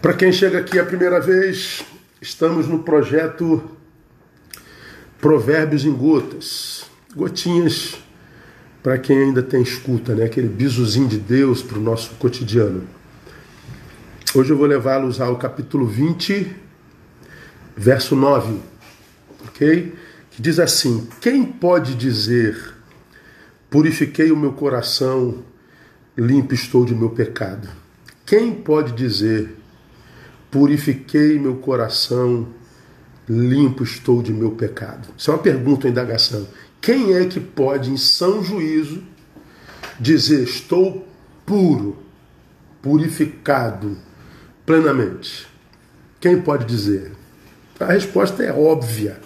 Para quem chega aqui a primeira vez, estamos no projeto Provérbios em Gotas. Gotinhas para quem ainda tem escuta, né? aquele bizuzinho de Deus para o nosso cotidiano. Hoje eu vou levá-los ao capítulo 20, verso 9, ok? Que diz assim: Quem pode dizer, purifiquei o meu coração, limpo estou de meu pecado? Quem pode dizer, purifiquei meu coração, limpo estou de meu pecado? Isso é uma pergunta, uma indagação. Quem é que pode, em são juízo, dizer estou puro, purificado plenamente? Quem pode dizer? A resposta é óbvia.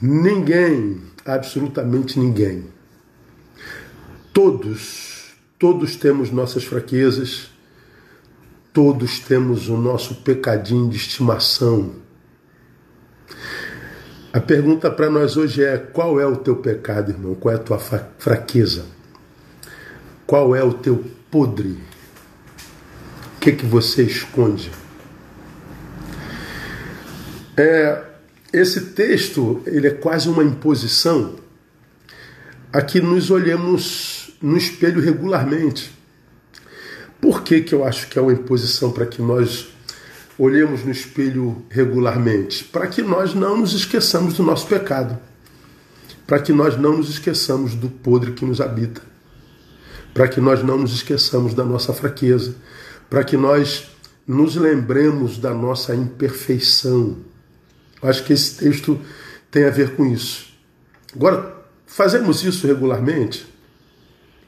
Ninguém, absolutamente ninguém. Todos, todos temos nossas fraquezas, todos temos o nosso pecadinho de estimação. A pergunta para nós hoje é: qual é o teu pecado, irmão? Qual é a tua fraqueza? Qual é o teu podre? O que, que você esconde? É, esse texto ele é quase uma imposição a que nos olhemos no espelho regularmente. Por que, que eu acho que é uma imposição para que nós olhemos no espelho regularmente? Para que nós não nos esqueçamos do nosso pecado, para que nós não nos esqueçamos do podre que nos habita, para que nós não nos esqueçamos da nossa fraqueza, para que nós nos lembremos da nossa imperfeição, Acho que esse texto tem a ver com isso. Agora, fazemos isso regularmente,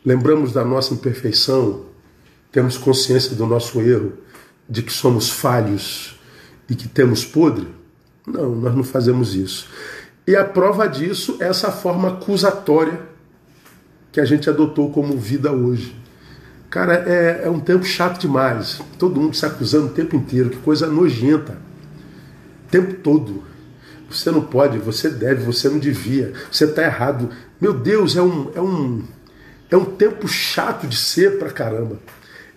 lembramos da nossa imperfeição, temos consciência do nosso erro, de que somos falhos e que temos podre? Não, nós não fazemos isso. E a prova disso é essa forma acusatória que a gente adotou como vida hoje. Cara, é, é um tempo chato demais. Todo mundo se acusando o tempo inteiro, que coisa nojenta tempo todo. Você não pode, você deve, você não devia, você está errado. Meu Deus, é um, é um, é um tempo chato de ser pra caramba.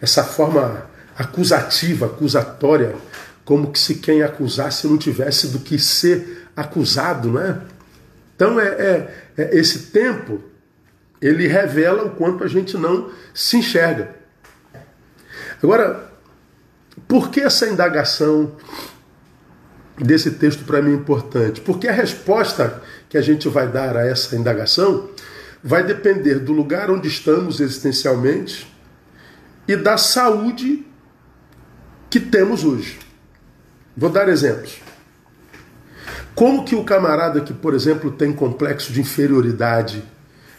Essa forma acusativa, acusatória, como que se quem acusasse não tivesse do que ser acusado, não é? Então é, é, é esse tempo ele revela o quanto a gente não se enxerga. Agora, por que essa indagação desse texto para mim é importante, porque a resposta que a gente vai dar a essa indagação vai depender do lugar onde estamos existencialmente e da saúde que temos hoje. Vou dar exemplos. Como que o camarada que, por exemplo, tem complexo de inferioridade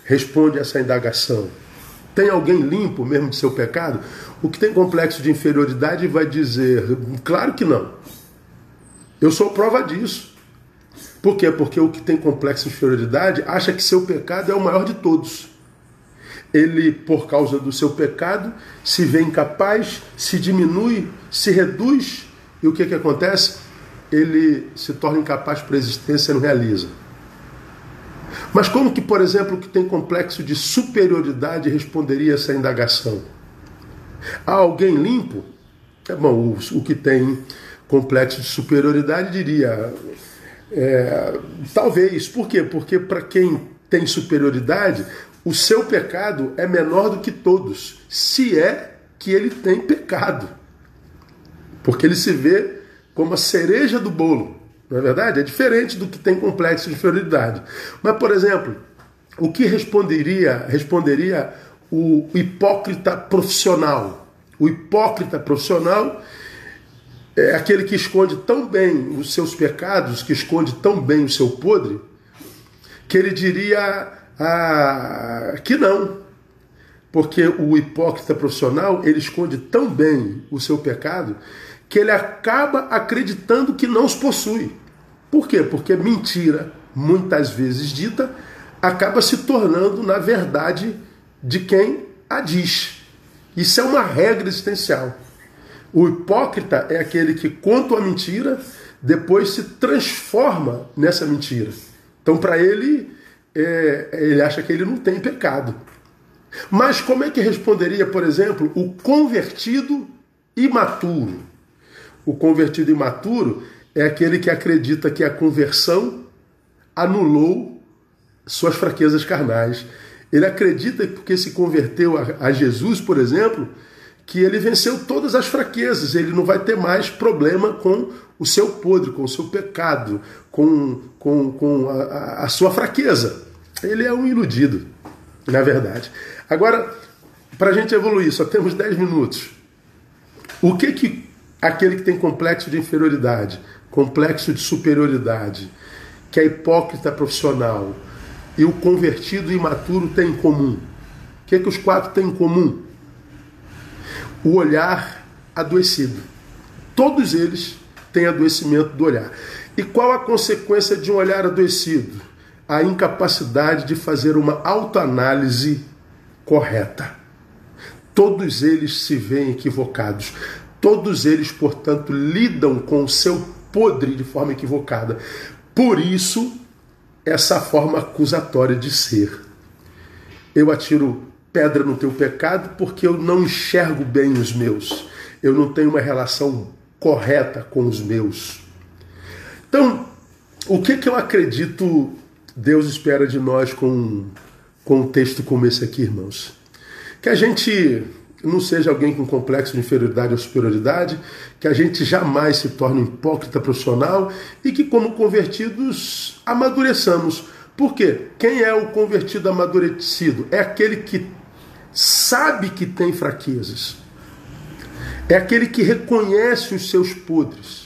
responde a essa indagação? Tem alguém limpo mesmo de seu pecado? O que tem complexo de inferioridade vai dizer, claro que não. Eu sou prova disso. Por quê? Porque o que tem complexo de inferioridade acha que seu pecado é o maior de todos. Ele, por causa do seu pecado, se vê incapaz, se diminui, se reduz, e o que, que acontece? Ele se torna incapaz para a existência e não realiza. Mas como que, por exemplo, que tem complexo de superioridade responderia essa indagação? Há alguém limpo? É bom, o, o que tem complexo de superioridade, diria. É, talvez. Por quê? Porque para quem tem superioridade, o seu pecado é menor do que todos, se é que ele tem pecado. Porque ele se vê como a cereja do bolo. Não é verdade? É diferente do que tem complexo de inferioridade. Mas, por exemplo, o que responderia, responderia o hipócrita profissional? O hipócrita profissional é aquele que esconde tão bem os seus pecados, que esconde tão bem o seu podre, que ele diria ah, que não. Porque o hipócrita profissional, ele esconde tão bem o seu pecado, que ele acaba acreditando que não os possui. Por quê? Porque mentira, muitas vezes dita, acaba se tornando, na verdade, de quem a diz. Isso é uma regra existencial. O hipócrita é aquele que conta a mentira, depois se transforma nessa mentira. Então, para ele, é, ele acha que ele não tem pecado. Mas como é que responderia, por exemplo, o convertido imaturo? O convertido imaturo é aquele que acredita que a conversão anulou suas fraquezas carnais. Ele acredita que porque se converteu a, Jesus, por exemplo, que ele venceu todas as fraquezas, ele não vai ter mais problema com o seu podre, com o seu pecado, com, com, com a, a sua fraqueza. Ele é um iludido, na verdade. Agora, para a gente evoluir, só temos 10 minutos. O que que aquele que tem complexo de inferioridade, complexo de superioridade, que é hipócrita profissional e o convertido imaturo têm em comum? O que que os quatro têm em comum? O olhar adoecido. Todos eles têm adoecimento do olhar. E qual a consequência de um olhar adoecido? A incapacidade de fazer uma autoanálise correta. Todos eles se veem equivocados. Todos eles, portanto, lidam com o seu podre de forma equivocada. Por isso, essa forma acusatória de ser. Eu atiro pedra no teu pecado porque eu não enxergo bem os meus. Eu não tenho uma relação correta com os meus. Então, o que, que eu acredito Deus espera de nós com, com um texto como esse aqui, irmãos? Que a gente não seja alguém com complexo de inferioridade ou superioridade, que a gente jamais se torne um hipócrita profissional e que, como convertidos, amadureçamos. Por quê? Quem é o convertido amadurecido? É aquele que sabe que tem fraquezas. É aquele que reconhece os seus podres.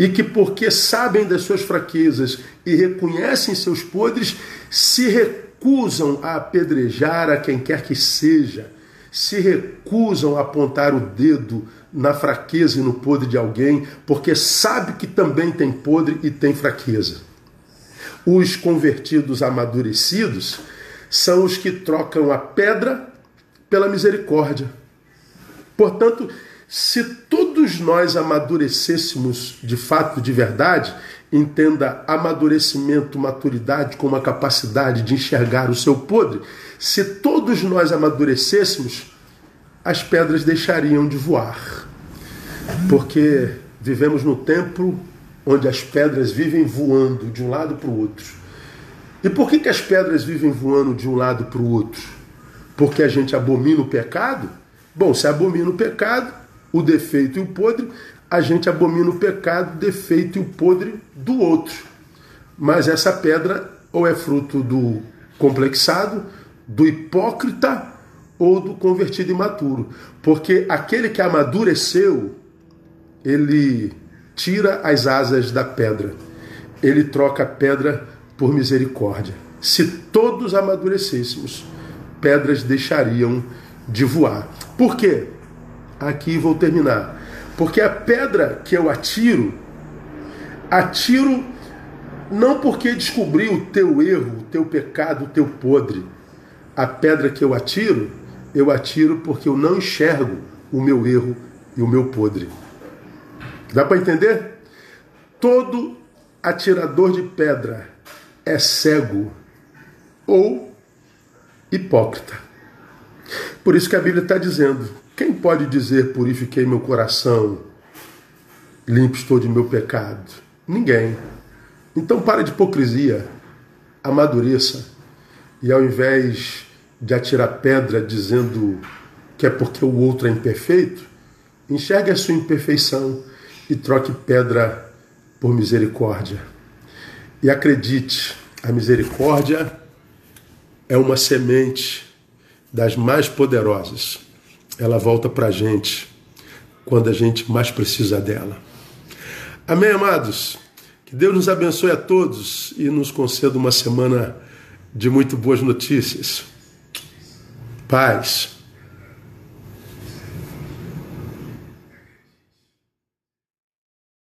E que, porque sabem das suas fraquezas e reconhecem seus podres, se recusam a apedrejar a quem quer que seja se recusam a apontar o dedo na fraqueza e no podre de alguém, porque sabe que também tem podre e tem fraqueza. Os convertidos amadurecidos são os que trocam a pedra pela misericórdia. Portanto, se todos nós amadurecêssemos de fato, de verdade, entenda amadurecimento, maturidade como a capacidade de enxergar o seu podre, se todos nós amadurecêssemos, as pedras deixariam de voar. Porque vivemos no tempo onde as pedras vivem voando de um lado para o outro. E por que, que as pedras vivem voando de um lado para o outro? Porque a gente abomina o pecado? Bom, se abomina o pecado, o defeito e o podre, a gente abomina o pecado, o defeito e o podre do outro. Mas essa pedra ou é fruto do complexado, do hipócrita ou do convertido imaturo. Porque aquele que amadureceu, ele tira as asas da pedra, ele troca a pedra por misericórdia. Se todos amadurecêssemos, pedras deixariam de voar. Por quê? Aqui vou terminar. Porque a pedra que eu atiro, atiro não porque descobri o teu erro, o teu pecado, o teu podre a pedra que eu atiro, eu atiro porque eu não enxergo o meu erro e o meu podre. Dá para entender? Todo atirador de pedra é cego ou hipócrita. Por isso que a Bíblia está dizendo: pode dizer purifiquei meu coração, limpo estou de meu pecado? Ninguém. Então para de hipocrisia, amadureça e ao invés de atirar pedra dizendo que é porque o outro é imperfeito, enxergue a sua imperfeição e troque pedra por misericórdia. E acredite, a misericórdia é uma semente das mais poderosas. Ela volta para a gente quando a gente mais precisa dela. Amém, amados? Que Deus nos abençoe a todos e nos conceda uma semana de muito boas notícias. Paz.